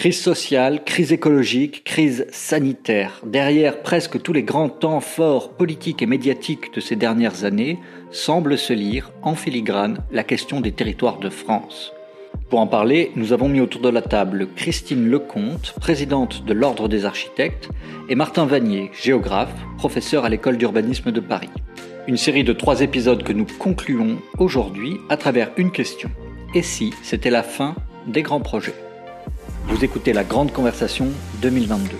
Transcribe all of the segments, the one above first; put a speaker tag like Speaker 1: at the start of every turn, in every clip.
Speaker 1: Crise sociale, crise écologique, crise sanitaire. Derrière presque tous les grands temps forts politiques et médiatiques de ces dernières années, semble se lire en filigrane la question des territoires de France. Pour en parler, nous avons mis autour de la table Christine Lecomte, présidente de l'Ordre des architectes, et Martin Vanier, géographe, professeur à l'école d'urbanisme de Paris. Une série de trois épisodes que nous concluons aujourd'hui à travers une question. Et si c'était la fin des grands projets? Vous écoutez la Grande Conversation 2022,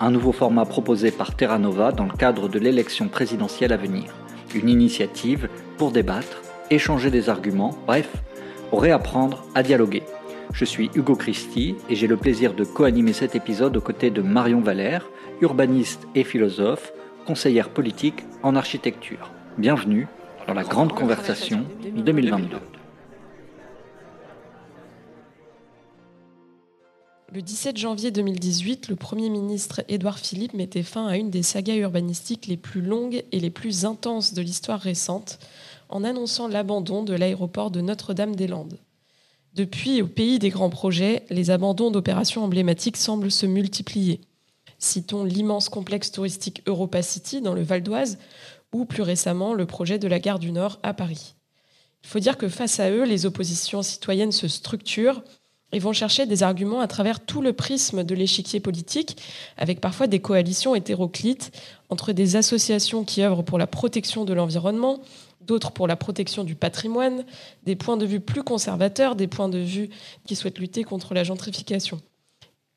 Speaker 1: un nouveau format proposé par Terra Nova dans le cadre de l'élection présidentielle à venir. Une initiative pour débattre, échanger des arguments, bref, pour réapprendre à dialoguer. Je suis Hugo Christi et j'ai le plaisir de co-animer cet épisode aux côtés de Marion Valère, urbaniste et philosophe, conseillère politique en architecture. Bienvenue dans la Grande Conversation 2022.
Speaker 2: Le 17 janvier 2018, le Premier ministre Édouard Philippe mettait fin à une des sagas urbanistiques les plus longues et les plus intenses de l'histoire récente, en annonçant l'abandon de l'aéroport de Notre-Dame-des-Landes. Depuis, au pays des grands projets, les abandons d'opérations emblématiques semblent se multiplier. Citons l'immense complexe touristique Europa City dans le Val d'Oise, ou plus récemment le projet de la gare du Nord à Paris. Il faut dire que face à eux, les oppositions citoyennes se structurent ils vont chercher des arguments à travers tout le prisme de l'échiquier politique, avec parfois des coalitions hétéroclites entre des associations qui œuvrent pour la protection de l'environnement, d'autres pour la protection du patrimoine, des points de vue plus conservateurs, des points de vue qui souhaitent lutter contre la gentrification.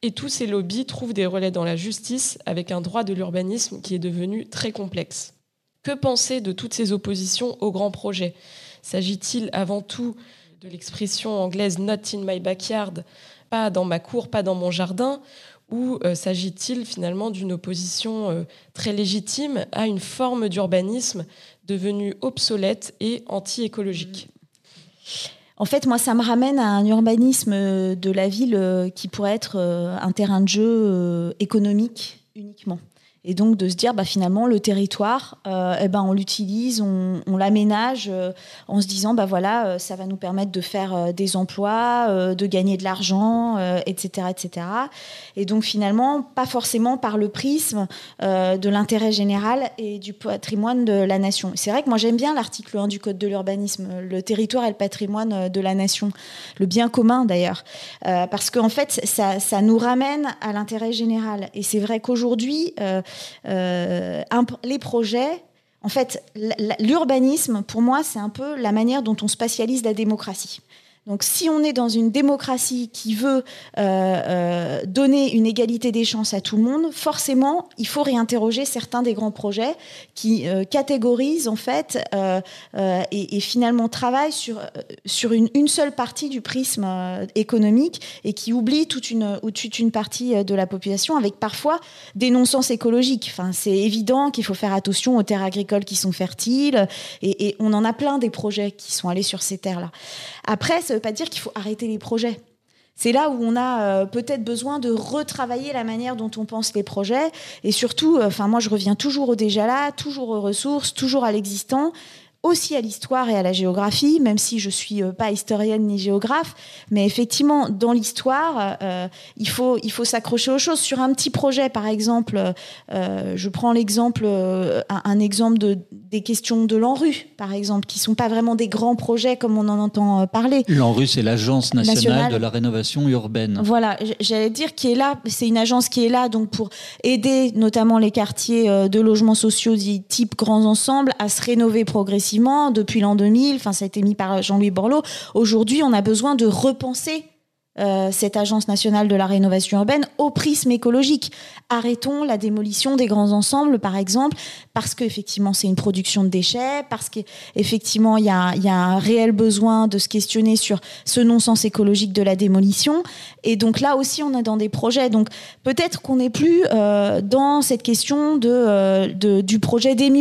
Speaker 2: Et tous ces lobbies trouvent des relais dans la justice avec un droit de l'urbanisme qui est devenu très complexe. Que penser de toutes ces oppositions aux grands projets? S'agit-il avant tout de l'expression anglaise not in my backyard, pas dans ma cour, pas dans mon jardin, ou euh, s'agit-il finalement d'une opposition euh, très légitime à une forme d'urbanisme devenue obsolète et anti-écologique?
Speaker 3: En fait, moi, ça me ramène à un urbanisme de la ville qui pourrait être euh, un terrain de jeu économique uniquement. Et donc de se dire, bah, finalement, le territoire, euh, eh ben, on l'utilise, on, on l'aménage euh, en se disant, bah, voilà, euh, ça va nous permettre de faire euh, des emplois, euh, de gagner de l'argent, etc., etc. Et donc finalement, pas forcément par le prisme de l'intérêt général et du patrimoine de la nation. C'est vrai que moi j'aime bien l'article 1 du Code de l'urbanisme, le territoire et le patrimoine de la nation, le bien commun d'ailleurs, parce qu'en fait, ça, ça, nous ramène à l'intérêt général. Et c'est vrai qu'aujourd'hui, euh, les projets, en fait, l'urbanisme, pour moi, c'est un peu la manière dont on spatialise la démocratie. Donc si on est dans une démocratie qui veut euh, euh, donner une égalité des chances à tout le monde, forcément, il faut réinterroger certains des grands projets qui euh, catégorisent en fait euh, euh, et, et, finalement travaillent sur, sur une, une, seule partie du prisme économique et qui oublient toute une, toute une partie de la population avec parfois des non-sens écologiques. Enfin, c'est évident qu'il faut faire attention aux terres agricoles qui sont fertiles et, et on en a plein des projets qui sont allés sur ces terres-là. Après, ça ne veut pas dire qu'il faut arrêter les projets. C'est là où on a euh, peut-être besoin de retravailler la manière dont on pense les projets et surtout, euh, moi je reviens toujours au déjà là, toujours aux ressources, toujours à l'existant aussi à l'histoire et à la géographie, même si je suis euh, pas historienne ni géographe, mais effectivement dans l'histoire, il faut il faut s'accrocher aux choses. Sur un petit projet, par exemple, je prends l'exemple un, exemple de des questions de l'ANRU, par exemple, qui sont pas vraiment des grands projets comme on en entend euh, parler.
Speaker 1: L'ANRU, c'est l'agence nationale, nationale, de la rénovation urbaine.
Speaker 3: Voilà, j'allais dire qui est là, c'est une agence qui est là donc pour aider notamment les quartiers de logements sociaux dits type grands ensembles à se rénover progressivement depuis l'an 2000. Enfin, ça a été mis par Jean-Louis Borloo. Aujourd'hui, on a besoin de repenser euh, cette agence nationale de la rénovation urbaine au prisme écologique. Arrêtons la démolition des grands ensembles, par exemple, parce qu'effectivement c'est une production de déchets, parce qu'effectivement il y a, y a un réel besoin de se questionner sur ce non-sens écologique de la démolition. Et donc là aussi on est dans des projets. Donc peut-être qu'on n'est plus euh, dans cette question de, euh, de, du projet des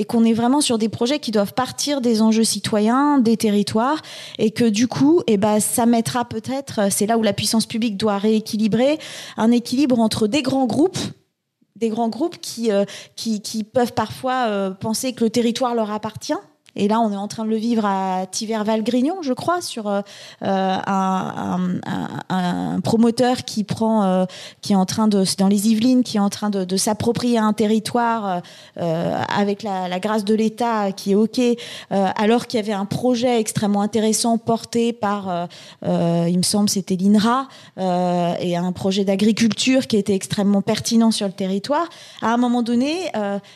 Speaker 3: et qu'on est vraiment sur des projets qui doivent partir des enjeux citoyens, des territoires, et que du coup, eh ben, ça mettra peut-être, c'est là où la puissance publique doit rééquilibrer, un équilibre entre des grands groupes des grands groupes qui, euh, qui peuvent parfois euh, penser que le territoire leur appartient Et là, on est en train de le vivre à Tiver-Valgrignon, je crois, sur euh, un, un, promoteur qui prend, euh, qui est en train de, dans les Yvelines, qui est en train de, s'approprier un territoire euh, avec la, grâce de l'État, qui est ok, alors qu'il y avait un projet extrêmement intéressant porté par, il me semble, c'était l'INRA et un projet d'agriculture qui était extrêmement pertinent sur le territoire. À un moment donné,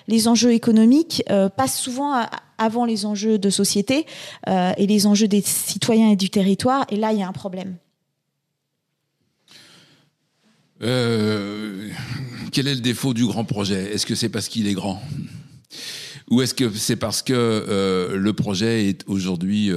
Speaker 3: les enjeux économiques passent souvent à, avant les enjeux de société euh, et les enjeux des citoyens et du territoire. Et là, il y a un problème.
Speaker 4: Euh, quel est le défaut du grand projet? Est-ce que c'est parce qu'il est grand? Ou est-ce que c'est parce que euh, le projet est aujourd'hui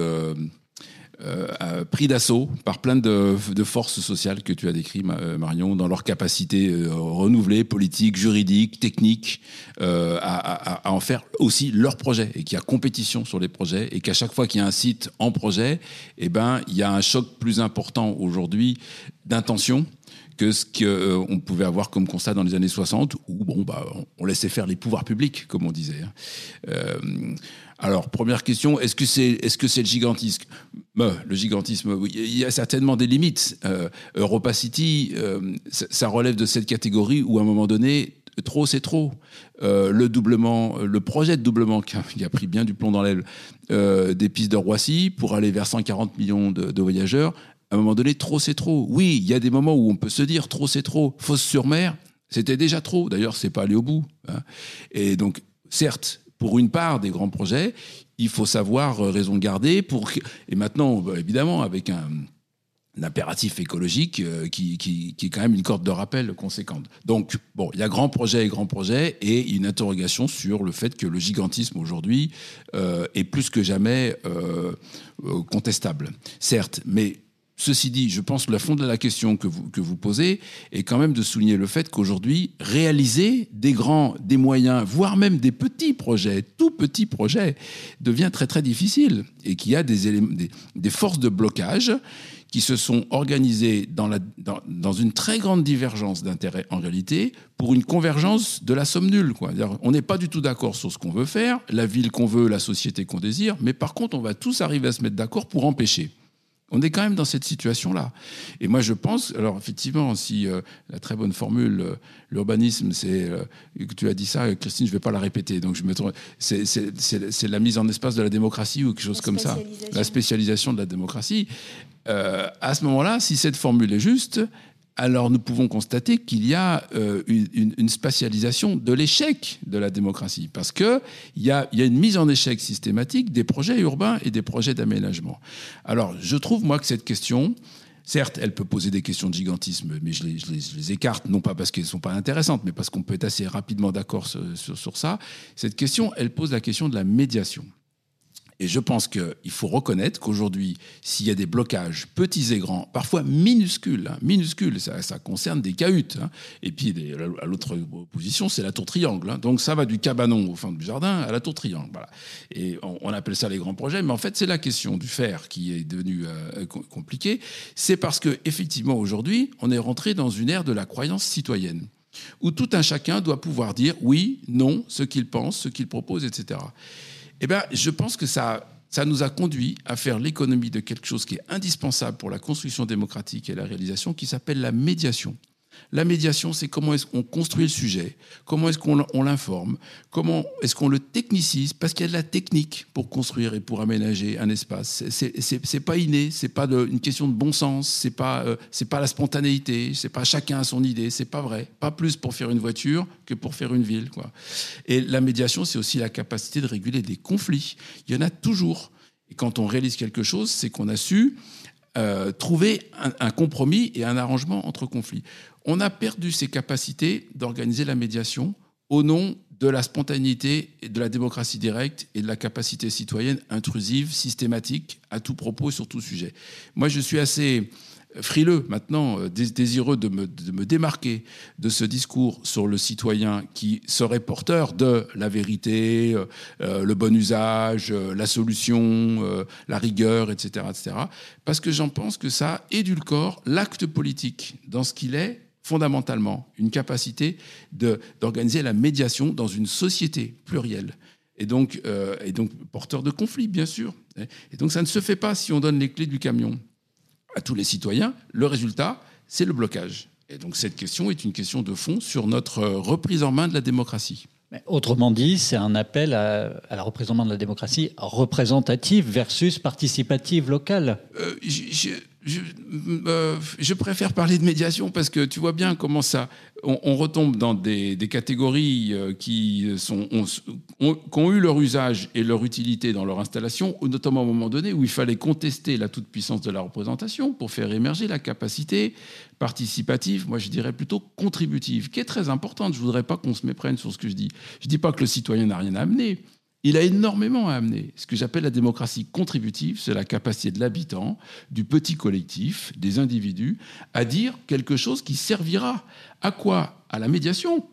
Speaker 4: euh, pris d'assaut par plein de, forces sociales que tu as décrites, euh, Marion, dans leur capacité euh, renouvelée, politique, juridique, technique, euh, à, en faire aussi leur projet, et qu'il y a compétition sur les projets, et qu'à chaque fois qu'il y a un site en projet, eh ben, il y a un choc plus important aujourd'hui d'intention que ce qu'on pouvait avoir comme constat dans les années 60, où bon, bah, on laissait faire les pouvoirs publics, comme on disait. Hein. Euh, alors, première question, est-ce que c'est est-ce que c'est le gigantisme? Bah, Le gigantisme, oui, il y a certainement des limites. Euh, Europa City, euh, ça relève de cette catégorie où à un moment donné, trop c'est trop. Euh, le doublement, le projet de doublement qui a, pris bien du plomb dans l'aile euh, des pistes de Roissy pour aller vers 140 millions de voyageurs. À un moment donné, trop c'est trop. Oui, il y a des moments où on peut se dire trop c'est trop. Fosse sur mer, c'était déjà trop. D'ailleurs, c'est pas allé au bout. Hein. Et donc, certes, pour une part des grands projets, il faut savoir euh, raison garder pour et maintenant bah, évidemment avec un, impératif écologique euh, qui, qui, qui, est quand même une corde de rappel conséquente. Donc, bon, il y a grands projets et grands projets et une interrogation sur le fait que le gigantisme aujourd'hui euh, est plus que jamais contestable. Certes, mais Ceci dit, je pense que le fond de la question que vous, posez est quand même de souligner le fait qu'aujourd'hui, réaliser des grands, des moyens, voire même des petits projets, tout petits projets, devient très très difficile et qu'il y a des, forces de blocage qui se sont organisées dans, la, une très grande divergence d'intérêts en réalité pour une convergence de la somme nulle. On n'est pas du tout d'accord sur ce qu'on veut faire, la ville qu'on veut, la société qu'on désire, mais par contre, on va tous arriver à se mettre d'accord pour empêcher. On est quand même dans cette situation-là. Et moi, je pense, alors effectivement, si euh, la très bonne formule, euh, l'urbanisme, c'est, euh, que tu as dit ça, Christine, je ne vais pas la répéter, donc je me c'est, c'est, la mise en espace de la démocratie ou quelque chose comme ça, la spécialisation de la démocratie. Euh, à ce moment-là, si cette formule est juste, alors nous pouvons constater qu'il y a euh, une, spatialisation de l'échec de la démocratie, parce qu'il y a, y a une mise en échec systématique des projets urbains et des projets d'aménagement. Alors je trouve, moi, que cette question, Certes, elle peut poser des questions de gigantisme, mais je les, écarte, non pas parce qu'elles ne sont pas intéressantes, mais parce qu'on peut être assez rapidement d'accord sur, sur, ça. Cette question, elle pose la question de la médiation. Et je pense qu'il faut reconnaître qu'aujourd'hui, s'il y a des blocages petits et grands, parfois minuscules, hein, minuscules, ça, concerne des cahutes, hein, et puis à l'autre position, c'est la tour triangle. Hein, donc ça va du cabanon au fond du jardin à la tour triangle. Et on, on, appelle ça les grands projets, mais en fait, c'est la question du fer qui est devenue euh, compliquée. C'est parce que effectivement, aujourd'hui, on est rentré dans une ère de la croyance citoyenne où tout un chacun doit pouvoir dire oui, non, ce qu'il pense, ce qu'il propose, etc. Eh bien, je pense que ça, ça nous a conduit à faire l'économie de quelque chose qui est indispensable pour la construction démocratique et la réalisation, qui s'appelle la médiation. La médiation, c'est comment est-ce qu'on construit le sujet, comment est-ce qu'on l'informe, comment est-ce qu'on le technicise, parce qu'il y a de la technique pour construire et pour aménager un espace. C'est pas inné, c'est pas une question de bon sens, c'est pas euh, c'est pas la spontanéité, c'est pas chacun a son idée, c'est pas vrai. Pas plus pour faire une voiture que pour faire une ville. Et la médiation, c'est aussi la capacité de réguler des conflits. Il y en a toujours. Et quand on réalise quelque chose, c'est qu'on a su euh, trouver un, compromis et un arrangement entre conflits. On a perdu ces capacités d'organiser la médiation au nom de la spontanéité et de la démocratie directe et de la capacité citoyenne intrusive, systématique, à tout propos et sur tout sujet. Moi, je suis assez frileux maintenant, euh, désireux de me, démarquer de ce discours sur le citoyen qui serait porteur de la vérité, euh, euh le bon usage, la solution, la rigueur, etc., etc. Parce que j'en pense que ça édulcore l'acte politique dans ce qu'il est fondamentalement, une capacité d'organiser la médiation dans une société plurielle et donc, et donc porteur de conflits, bien sûr. Et donc ça ne se fait pas si on donne les clés du camion à tous les citoyens. Le résultat, c'est le blocage. Et donc cette question est une question de fond sur notre reprise en main de la démocratie.
Speaker 1: autrement dit, c'est un appel à, la représentation de la démocratie représentative versus participative locale.
Speaker 4: Euh, je, euh, je, préfère parler de médiation parce que tu vois bien comment ça. On, retombe dans des, catégories euh, qui, sont, ont, eu leur usage et leur utilité dans leur installation, notamment au moment donné où il fallait contester la toute-puissance de la représentation pour faire émerger la capacité participative, moi je dirais plutôt contributive, qui est très importante. Je ne voudrais pas qu'on se méprenne sur ce que je dis. Je ne dis pas que le citoyen n'a rien à amener. Il a énormément à amener. Ce que j'appelle la démocratie contributive, c'est la capacité de l'habitant, du petit collectif, des individus, à dire quelque chose qui servira à quoi? À la médiation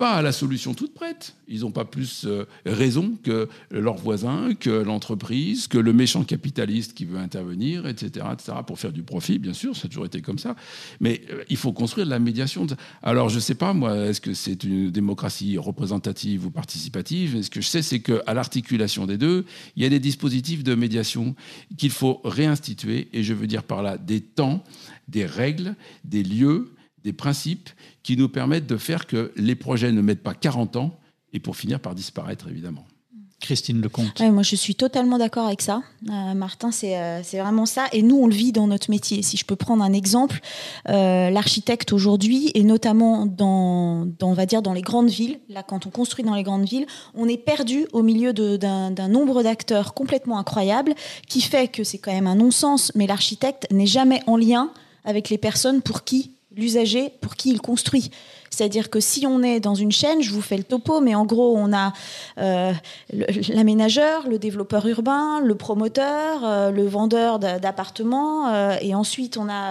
Speaker 4: pas à la solution toute prête. Ils n'ont pas plus euh, raison que leurs voisins, que l'entreprise, que le méchant capitaliste qui veut intervenir, etc., etc., pour faire du profit, bien sûr, ça a toujours été comme ça. Mais euh, il faut construire la médiation. Alors, je ne sais pas, moi, est-ce que c'est une démocratie représentative ou participative? Ce que je sais, c'est qu'à l'articulation des deux, il y a des dispositifs de médiation qu'il faut réinstituer, et je veux dire par là des temps, des règles, des lieux, des principes qui nous permettent de faire que les projets ne mettent pas 40 ans et pour finir par disparaître, évidemment.
Speaker 1: Christine Lecomte.
Speaker 3: moi, je suis totalement d'accord avec ça. Euh, Martin, euh, c'est vraiment ça. Et nous, on le vit dans notre métier. Si je peux prendre un exemple, euh, l'architecte aujourd'hui, et notamment dans, on va dire, dans les grandes villes, là, quand on construit dans les grandes villes, on est perdu au milieu d'un nombre d'acteurs complètement incroyable qui fait que c'est quand même un non-sens, mais l'architecte n'est jamais en lien avec les personnes pour qui l'usager pour qui il construit. C'est-à-dire que si on est dans une chaîne, je vous fais le topo, mais en gros, on a euh, l'aménageur, le développeur urbain, le promoteur, euh, le vendeur d'appartements, euh, et ensuite on a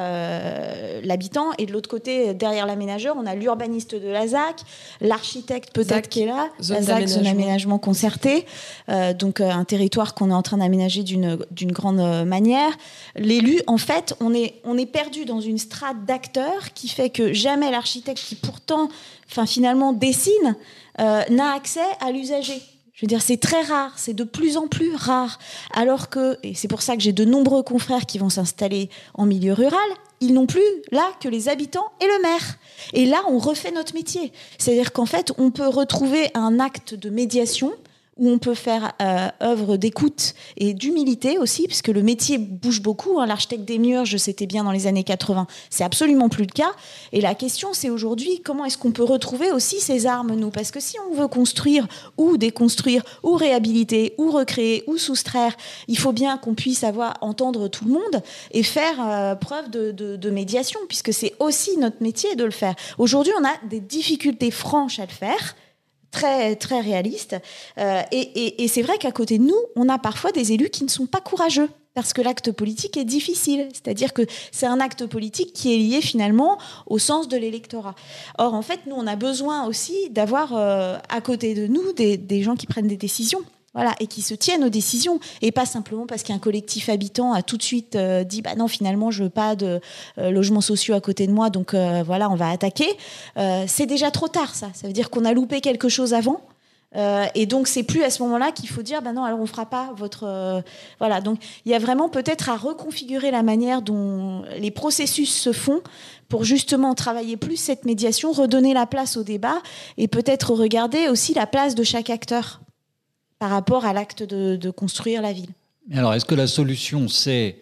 Speaker 3: l'habitant, et de l'autre côté, derrière l'aménageur, on a l'urbaniste de la ZAC, l'architecte peut-être qui est là, la ZAC, zone d'aménagement. concerté, donc un territoire qu'on est en train d'aménager d'une grande manière. L'élu, en fait, on est, on est perdu dans une strate d'acteurs qui fait que jamais l'architecte qui pourtant enfin finalement dessine, euh, n'a accès à l'usager. Je veux dire, c'est très rare, c'est de plus en plus rare. Alors que, et c'est pour ça que j'ai de nombreux confrères qui vont s'installer en milieu rural, ils n'ont plus là que les habitants et le maire. Et là, on refait notre métier. C'est-à-dire qu'en fait, on peut retrouver un acte de médiation où on peut faire euh, œuvre d'écoute et d'humilité aussi, puisque le métier bouge beaucoup. Hein. L'architecte des murs, je c'était bien dans les années 80, c'est absolument plus le cas. Et la question, c'est aujourd'hui, comment est-ce qu'on peut retrouver aussi ces armes, nous? Parce que si on veut construire ou déconstruire, ou réhabiliter, ou recréer, ou soustraire, il faut bien qu'on puisse avoir entendre tout le monde et faire euh, preuve de, de médiation, puisque c'est aussi notre métier de le faire. Aujourd'hui, on a des difficultés franches à le faire très très réaliste. Euh, et, c'est vrai qu'à côté de nous, on a parfois des élus qui ne sont pas courageux parce que l'acte politique est difficile. C'est-à-dire que c'est un acte politique qui est lié finalement au sens de l'électorat. Or, en fait, nous, on a besoin aussi d'avoir euh, à côté de nous des gens qui prennent des décisions. Voilà, et qui se tiennent aux décisions et pas simplement parce qu'un collectif habitant a tout de suite euh, dit bah non finalement je veux pas de euh, logements sociaux à côté de moi donc euh, voilà on va attaquer. c'est déjà trop tard ça. Ça veut dire qu'on a loupé quelque chose avant. et donc c'est plus à ce moment-là qu'il faut dire bah non alors on fera pas votre voilà donc il y a vraiment peut-être à reconfigurer la manière dont les processus se font pour justement travailler plus cette médiation, redonner la place au débat et peut-être regarder aussi la place de chaque acteur par rapport à l'acte de, construire la ville.
Speaker 1: Alors, est-ce que la solution, c'est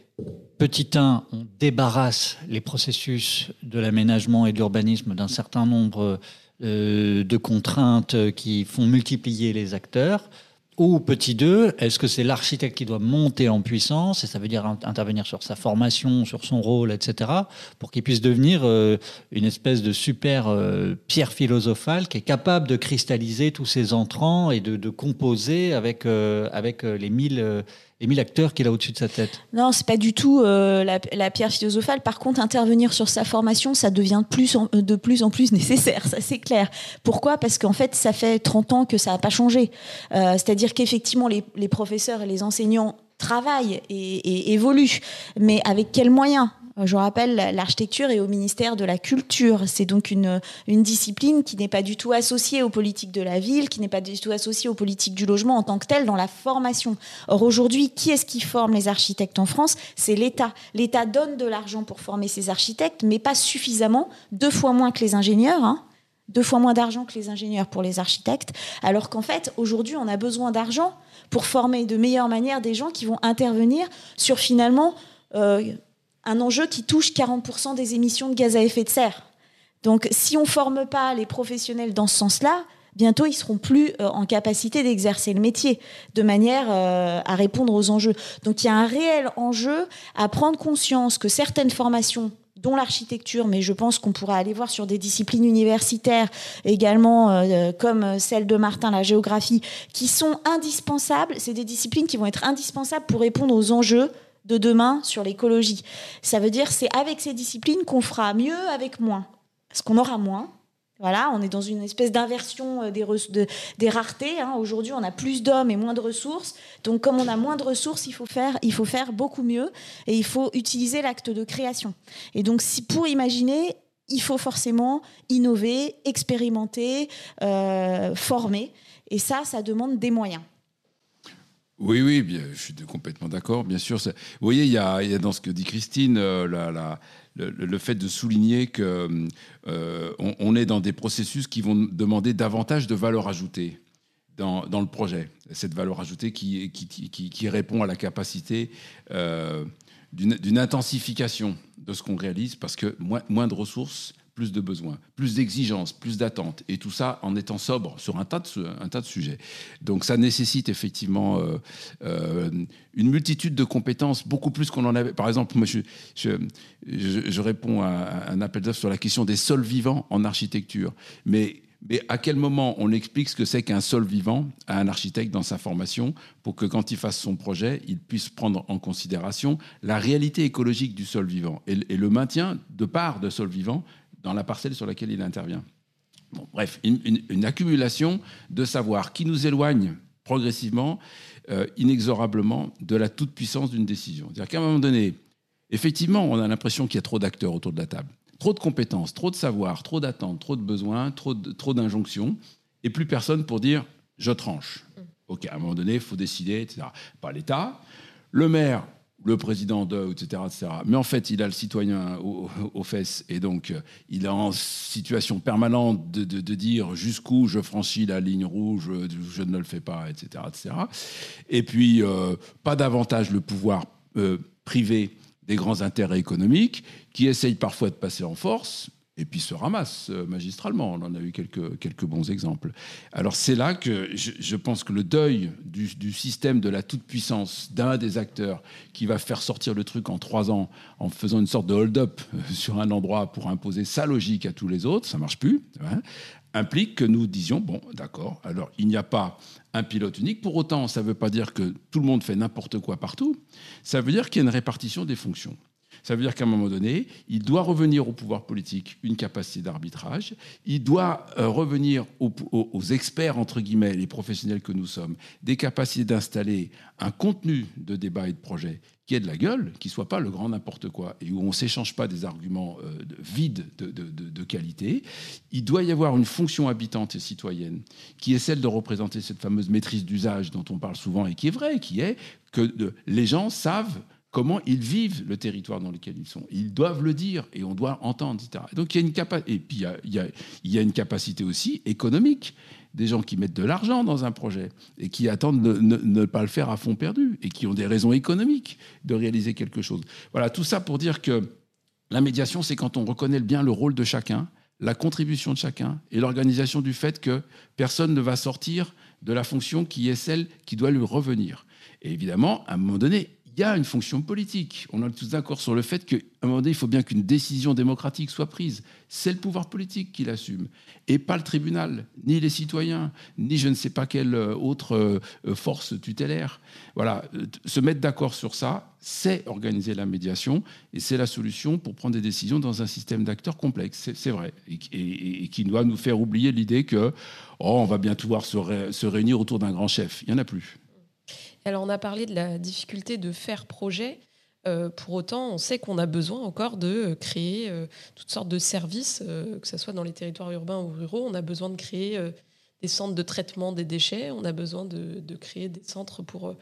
Speaker 1: Petit 1, on débarrasse les processus de l'aménagement et de l'urbanisme d'un certain nombre euh, de contraintes qui font multiplier les acteurs. Ou petit 2, est-ce que c'est l'architecte qui doit monter en puissance, et ça veut dire intervenir sur sa formation, sur son rôle, etc., pour qu'il puisse devenir euh, une espèce de super euh, pierre philosophale qui est capable de cristalliser tous ses entrants et de, composer avec, euh, avec les mille les mille acteurs qu'il a au-dessus de sa tête.
Speaker 3: Non, c'est pas du tout euh, la, pierre philosophale. Par contre, intervenir sur sa formation, ça devient de plus en, de plus, nécessaire, ça c'est clair. Pourquoi? Parce qu'en fait, ça fait 30 ans que ça n'a pas changé. Euh, c'est-à-dire qu'effectivement, les, professeurs et les enseignants travaillent et, et évoluent, mais avec quels moyens? Je rappelle, l'architecture est au ministère de la Culture. C'est donc une, une discipline qui n'est pas du tout associée aux politiques de la ville, qui n'est pas du tout associée aux politiques du logement en tant que telle dans la formation. Or, aujourd'hui, qui est-ce qui forme les architectes en France? C'est l'État. L'État donne de l'argent pour former ses architectes, mais pas suffisamment, deux fois moins que les ingénieurs. Hein deux fois moins d'argent que les ingénieurs pour les architectes, alors qu'en fait, aujourd'hui, on a besoin d'argent pour former de meilleure manière des gens qui vont intervenir sur finalement euh, un enjeu qui touche 40% des émissions de gaz à effet de serre. Donc si on ne forme pas les professionnels dans ce sens-là, bientôt ils seront plus euh, en capacité d'exercer le métier de manière euh, à répondre aux enjeux. Donc il y a un réel enjeu à prendre conscience que certaines formations dont l'architecture, mais je pense qu'on pourrait aller voir sur des disciplines universitaires également, euh, comme celle de Martin, la géographie, qui sont indispensables. C'est des disciplines qui vont être indispensables pour répondre aux enjeux de demain sur l'écologie. Ça veut dire c'est avec ces disciplines qu'on fera mieux avec moins. Parce qu'on aura moins, voilà, on est dans une espèce d'inversion euh, des, des raretés. Hein. Aujourd'hui, on a plus d'hommes et moins de ressources. Donc, comme on a moins de ressources, il faut faire, il faut faire beaucoup mieux et il faut utiliser l'acte de création. Et donc, si pour imaginer, il faut forcément innover, expérimenter, euh, former. Et ça, ça demande des moyens.
Speaker 4: Oui, oui, bien, je suis complètement d'accord, bien sûr. Vous voyez, il y, a, dans ce que dit Christine euh, le, fait de souligner qu'on euh, on est dans des processus qui vont demander davantage de valeur ajoutée dans, le projet. Cette valeur ajoutée qui, répond à la capacité euh, d'une intensification de ce qu'on réalise, parce que moins de ressources, plus de besoins, plus d'exigences, plus d'attentes, et tout ça en étant sobre sur un tas de, un tas de sujets. Donc ça nécessite effectivement euh, euh, une multitude de compétences, beaucoup plus qu'on en avait. Par exemple, je, réponds à un appel d'offres sur la question des sols vivants en architecture, mais mais à quel moment on explique ce que c'est qu'un sol vivant à un architecte dans sa formation pour que quand il fasse son projet, il puisse prendre en considération la réalité écologique du sol vivant et, et le maintien de part de sol vivant dans la parcelle sur laquelle il intervient. bref, une, accumulation de savoir qui nous éloigne progressivement, euh, inexorablement, de la toute-puissance d'une décision. C'est-à-dire qu'à un moment donné, effectivement, on a l'impression qu'il y a trop d'acteurs autour de la table, trop de compétences, trop de savoir, trop d'attentes, trop de besoins, trop, trop d'injonctions, et plus personne pour dire je tranche. Mm. Ok, à un moment donné, il faut décider, etc. Pas l'État. Le maire, le président de, etc., etc. Mais en fait, il a le citoyen aux, fesses et donc euh, il est en situation permanente de, dire jusqu'où je franchis la ligne rouge, je, ne le fais pas, etc., etc. Et puis, euh, pas davantage le pouvoir euh, privé des grands intérêts économiques qui essayent parfois de passer en force, et puis se ramasse euh, magistralement. On en a eu quelques, quelques bons exemples. Alors c'est là que je, pense que le deuil du, système de la toute-puissance d'un des acteurs qui va faire sortir le truc en trois ans en faisant une sorte de hold-up euh, sur un endroit pour imposer sa logique à tous les autres, ça marche plus, hein, implique que nous disions, bon d'accord, alors il n'y a pas un pilote unique, pour autant ça ne veut pas dire que tout le monde fait n'importe quoi partout, ça veut dire qu'il y a une répartition des fonctions. Ça veut dire qu'à un moment donné, il doit revenir au pouvoir politique une capacité d'arbitrage, il doit euh, revenir aux, experts, entre guillemets, les professionnels que nous sommes, des capacités d'installer un contenu de débat et de projet qui ait de la gueule, qui ne soit pas le grand n'importe quoi, et où on ne s'échange pas des arguments euh, vides de, de, qualité. Il doit y avoir une fonction habitante et citoyenne qui est celle de représenter cette fameuse maîtrise d'usage dont on parle souvent et qui est vraie, qui est que les gens savent comment ils vivent le territoire dans lequel ils sont. Ils doivent le dire et on doit entendre, etc. Donc il y a une capacité, et puis il y, a, une capacité aussi économique des gens qui mettent de l'argent dans un projet et qui attendent de ne, pas le faire à fond perdu et qui ont des raisons économiques de réaliser quelque chose. Voilà, tout ça pour dire que la médiation, c'est quand on reconnaît bien le rôle de chacun, la contribution de chacun et l'organisation du fait que personne ne va sortir de la fonction qui est celle qui doit lui revenir. Et évidemment, à un moment donné, il y a une fonction politique. On est tous d'accord sur le fait qu'à un moment donné, il faut bien qu'une décision démocratique soit prise. C'est le pouvoir politique qui l'assume, et pas le tribunal, ni les citoyens, ni je ne sais pas quelle euh, autre euh, force tutélaire. Voilà, euh, se mettre d'accord sur ça, c'est organiser la médiation, et c'est la solution pour prendre des décisions dans un système d'acteurs complexe, c'est vrai, et, qui doit nous faire oublier l'idée que oh, on va bien pouvoir se, se réunir autour d'un grand chef. Il n'y en a plus.
Speaker 2: Alors, on a parlé de la difficulté de faire projet. pour autant, on sait qu'on a besoin encore de créer toutes sortes de services, que ce soit dans les territoires urbains ou ruraux. On a besoin de créer des centres de traitement des déchets. On a besoin de, créer des centres pour euh,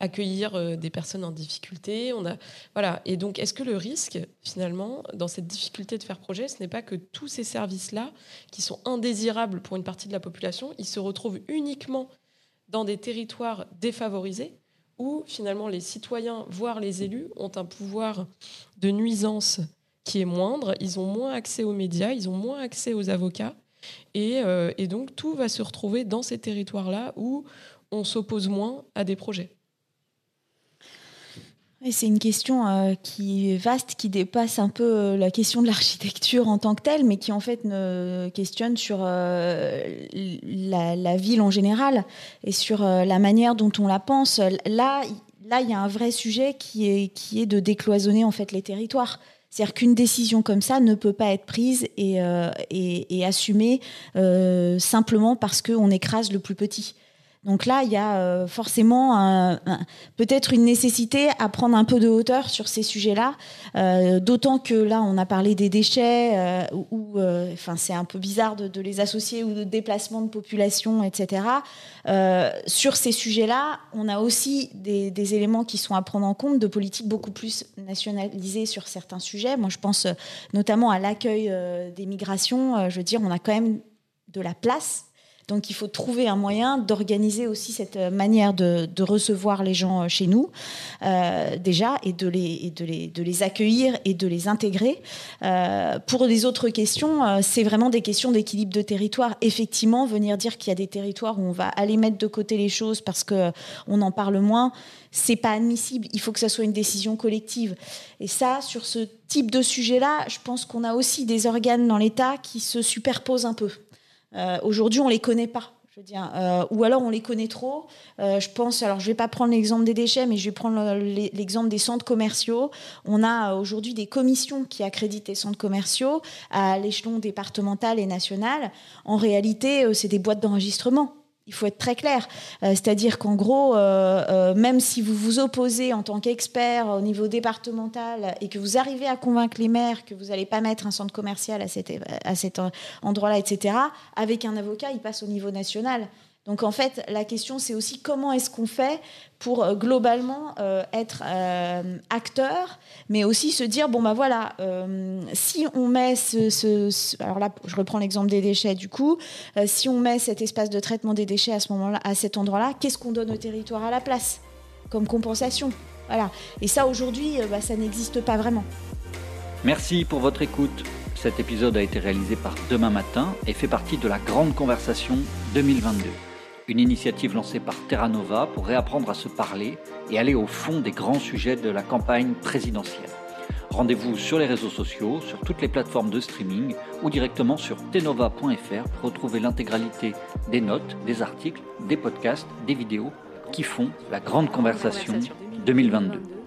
Speaker 2: accueillir euh, des personnes en difficulté. On a, voilà. Et donc, est-ce que le risque, finalement, dans cette difficulté de faire projet, ce n'est pas que tous ces services-là, qui sont indésirables pour une partie de la population, ils se retrouvent uniquement dans des territoires défavorisés où, finalement, les citoyens, voire les élus, ont un pouvoir de nuisance qui est moindre. Ils ont moins accès aux médias, ils ont moins accès aux avocats. Euh, et, donc tout va se retrouver dans ces territoires-là où on s'oppose moins à des projets.
Speaker 3: C'est une question euh, qui est vaste, qui dépasse un peu euh, la question de l'architecture en tant que telle, mais qui en fait ne questionne sur la, ville en général et sur la manière dont on la pense. Là, là, il y a un vrai sujet qui est, qui est de décloisonner en fait les territoires. C'est-à-dire qu'une décision comme ça ne peut pas être prise et, euh, assumée euh, simplement parce qu'on écrase le plus petit. Donc là, il y a euh, forcément peut-être une nécessité à prendre un peu de hauteur sur ces sujets-là, euh, d'autant que là, on a parlé des déchets, euh, ou enfin, c'est un peu bizarre de, les associer ou de déplacement de population, etc. sur ces sujets-là, on a aussi des, des, éléments qui sont à prendre en compte, de politiques beaucoup plus nationalisées sur certains sujets. Moi, je pense notamment à l'accueil des migrations. je veux dire, on a quand même de la place donc il faut trouver un moyen d'organiser aussi cette euh, manière de, recevoir les gens euh, chez nous, euh, déjà, et de les, accueillir et de les intégrer. pour les autres questions, c'est vraiment des questions d'équilibre de territoire. Effectivement, venir dire qu'il y a des territoires où on va aller mettre de côté les choses parce qu'on en parle moins, c'est pas admissible. Il faut que ça soit une décision collective. Et ça, sur ce type de sujet-là, je pense qu'on a aussi des organes dans l'État qui se superposent un peu. Euh, aujourd'hui, on les connaît pas. Je veux dire, euh, ou alors on les connaît trop. Euh, je pense, alors je vais pas prendre l'exemple des déchets, mais je vais prendre l'exemple des centres commerciaux. On a aujourd'hui des commissions qui accréditent les centres commerciaux à l'échelon départemental et national. En réalité, c'est des boîtes d'enregistrement. Il faut être très clair. Euh, c'est-à-dire qu'en gros, euh, euh, même si vous vous opposez en tant qu'expert au niveau départemental et que vous arrivez à convaincre les maires que vous n'allez pas mettre un centre commercial à cet, à cet endroit-là, etc., avec un avocat, il passe au niveau national. Donc en fait, la question, c'est aussi comment est-ce qu'on fait pour euh, globalement euh, être euh, acteur, mais aussi se dire, bon, bah voilà, si on met ce, Alors là, je reprends l'exemple des déchets, du coup, si on met cet espace de traitement des déchets à ce moment-là, à cet endroit-là, qu'est-ce qu'on donne au territoire à la place comme compensation? Voilà. Et ça, aujourd'hui, bah, ça n'existe pas vraiment.
Speaker 1: Merci pour votre écoute. Cet épisode a été réalisé par Demain Matin et fait partie de la Grande Conversation 2022 une initiative lancée par Terra Nova pour réapprendre à se parler et aller au fond des grands sujets de la campagne présidentielle. Rendez-vous sur les réseaux sociaux, sur toutes les plateformes de streaming ou directement sur tenova.fr pour retrouver l'intégralité des notes, des articles, des podcasts, des vidéos qui font la grande conversation 2022.